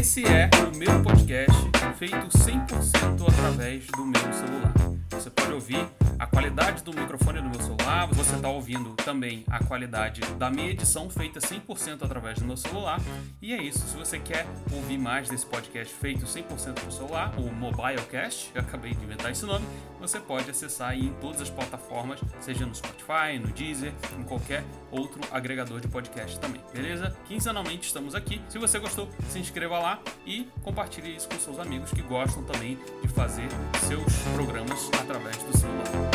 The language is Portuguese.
Esse é o meu podcast feito 100% através do meu celular. Você pode ouvir a qualidade do microfone do meu celular você está ouvindo também a qualidade da minha edição feita 100% através do meu celular. E é isso. Se você quer ouvir mais desse podcast feito 100% no celular, o Mobilecast, eu acabei de inventar esse nome, você pode acessar em todas as plataformas, seja no Spotify, no Deezer, em qualquer outro agregador de podcast também, beleza? Quinzenalmente estamos aqui. Se você gostou, se inscreva lá e compartilhe isso com seus amigos que gostam também de fazer seus programas através do celular.